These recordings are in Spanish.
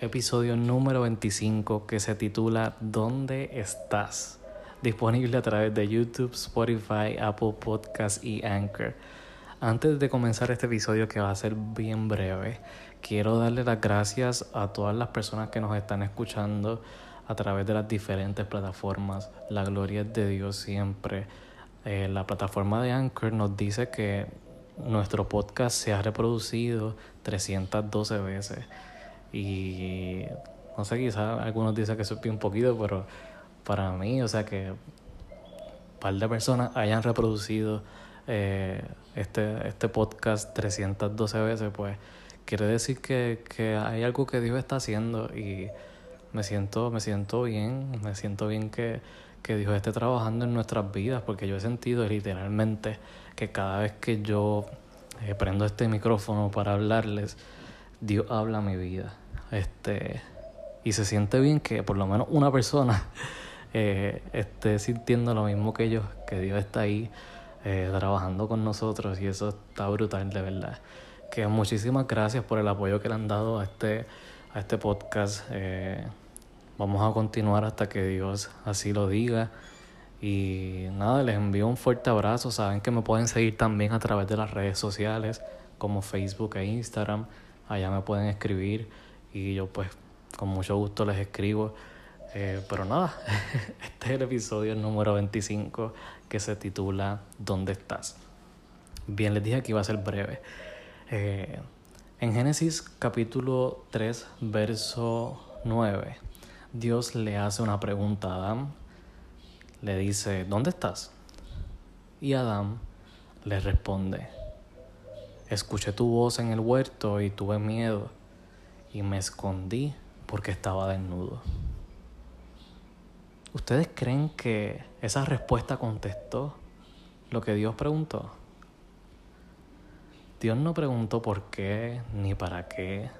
Episodio número 25 que se titula ¿Dónde estás? Disponible a través de YouTube, Spotify, Apple Podcasts y Anchor. Antes de comenzar este episodio que va a ser bien breve, quiero darle las gracias a todas las personas que nos están escuchando a través de las diferentes plataformas. La gloria es de Dios siempre. Eh, la plataforma de Anchor nos dice que nuestro podcast se ha reproducido 312 veces. Y no sé, quizás algunos dicen que eso es un poquito, pero para mí, o sea que un par de personas hayan reproducido eh, este, este podcast 312 veces, pues quiere decir que, que hay algo que Dios está haciendo y me siento, me siento bien, me siento bien que, que Dios esté trabajando en nuestras vidas, porque yo he sentido literalmente que cada vez que yo eh, prendo este micrófono para hablarles, Dios habla mi vida. Este, y se siente bien que por lo menos una persona eh, esté sintiendo lo mismo que yo, que Dios está ahí eh, trabajando con nosotros y eso está brutal de verdad. Que muchísimas gracias por el apoyo que le han dado a este, a este podcast. Vamos a continuar hasta que Dios así lo diga. Y nada, les envío un fuerte abrazo. Saben que me pueden seguir también a través de las redes sociales como Facebook e Instagram. Allá me pueden escribir y yo pues con mucho gusto les escribo. Eh, pero nada, este es el episodio número 25 que se titula ¿Dónde estás? Bien, les dije que iba a ser breve. Eh, en Génesis capítulo 3, verso 9, Dios le hace una pregunta a Adán. Le dice, ¿dónde estás? Y Adán le responde, escuché tu voz en el huerto y tuve miedo y me escondí porque estaba desnudo. ¿Ustedes creen que esa respuesta contestó lo que Dios preguntó? Dios no preguntó por qué, ni para qué,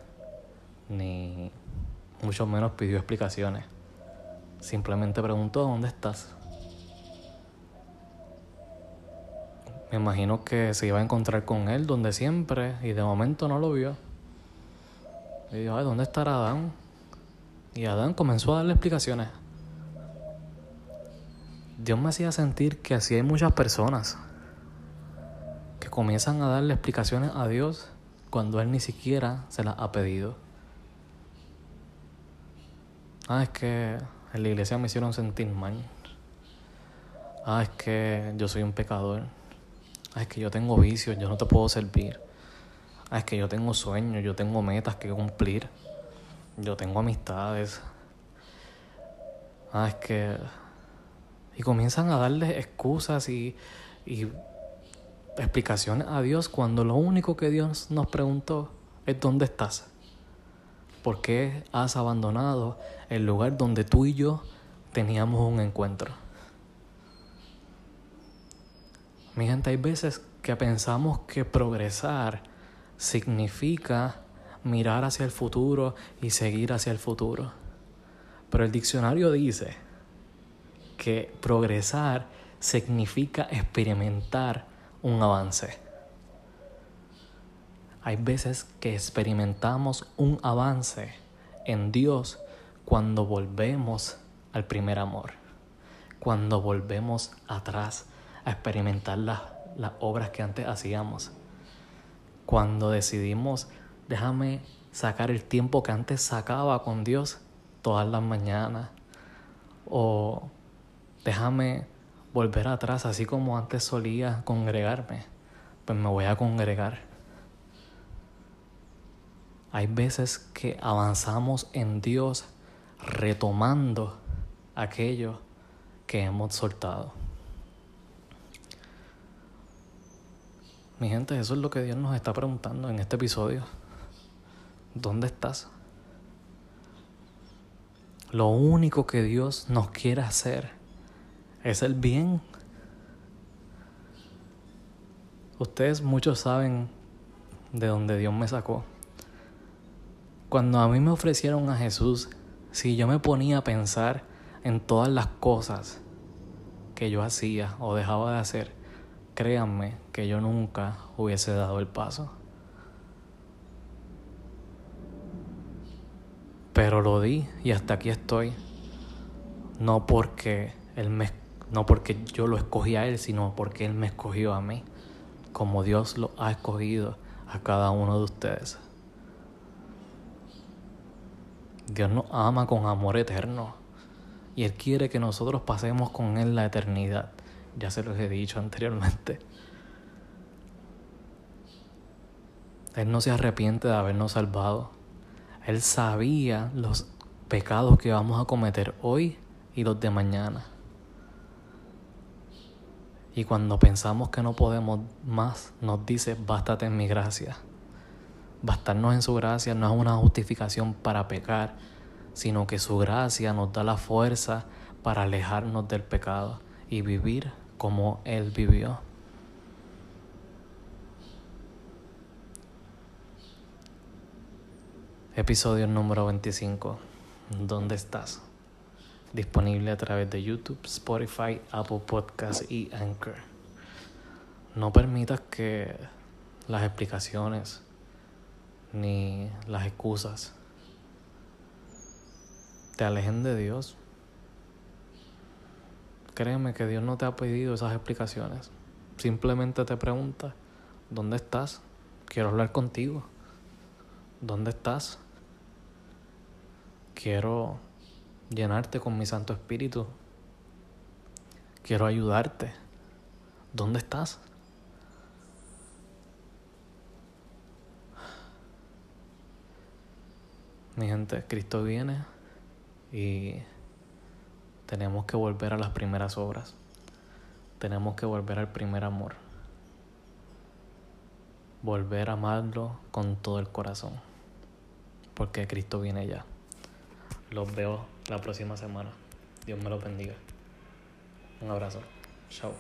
ni mucho menos pidió explicaciones. Simplemente preguntó dónde estás. Me imagino que se iba a encontrar con él donde siempre y de momento no lo vio. Y dijo, ¿dónde estará Adán? Y Adán comenzó a darle explicaciones. Dios me hacía sentir que así hay muchas personas que comienzan a darle explicaciones a Dios cuando Él ni siquiera se las ha pedido. Ah, es que en la iglesia me hicieron sentir mal. Ah, es que yo soy un pecador. Ah, es que yo tengo vicios, yo no te puedo servir. Ah, es que yo tengo sueños, yo tengo metas que cumplir. Yo tengo amistades. Ah, es que y comienzan a darle excusas y, y explicaciones a Dios cuando lo único que Dios nos preguntó es dónde estás. ¿Por qué has abandonado el lugar donde tú y yo teníamos un encuentro? Mi gente, hay veces que pensamos que progresar significa mirar hacia el futuro y seguir hacia el futuro. Pero el diccionario dice que progresar significa experimentar un avance. Hay veces que experimentamos un avance en Dios cuando volvemos al primer amor, cuando volvemos atrás a experimentar las, las obras que antes hacíamos, cuando decidimos, déjame sacar el tiempo que antes sacaba con Dios todas las mañanas, o déjame volver atrás, así como antes solía congregarme, pues me voy a congregar. Hay veces que avanzamos en Dios retomando aquello que hemos soltado. Mi gente, eso es lo que Dios nos está preguntando en este episodio. ¿Dónde estás? Lo único que Dios nos quiere hacer es el bien. Ustedes muchos saben de dónde Dios me sacó. Cuando a mí me ofrecieron a Jesús, si yo me ponía a pensar en todas las cosas que yo hacía o dejaba de hacer, créanme que yo nunca hubiese dado el paso. Pero lo di y hasta aquí estoy. No porque él me, no porque yo lo escogí a él, sino porque él me escogió a mí, como Dios lo ha escogido a cada uno de ustedes. Dios nos ama con amor eterno y Él quiere que nosotros pasemos con Él la eternidad. Ya se los he dicho anteriormente. Él no se arrepiente de habernos salvado. Él sabía los pecados que vamos a cometer hoy y los de mañana. Y cuando pensamos que no podemos más, nos dice, bástate en mi gracia. Bastarnos en su gracia no es una justificación para pecar, sino que su gracia nos da la fuerza para alejarnos del pecado y vivir como Él vivió. Episodio número 25. ¿Dónde estás? Disponible a través de YouTube, Spotify, Apple Podcasts y Anchor. No permitas que las explicaciones ni las excusas te alejen de Dios. Créeme que Dios no te ha pedido esas explicaciones. Simplemente te pregunta, ¿dónde estás? Quiero hablar contigo. ¿Dónde estás? Quiero llenarte con mi Santo Espíritu. Quiero ayudarte. ¿Dónde estás? Mi gente, Cristo viene y tenemos que volver a las primeras obras. Tenemos que volver al primer amor. Volver a amarlo con todo el corazón. Porque Cristo viene ya. Los veo la próxima semana. Dios me los bendiga. Un abrazo. Chao.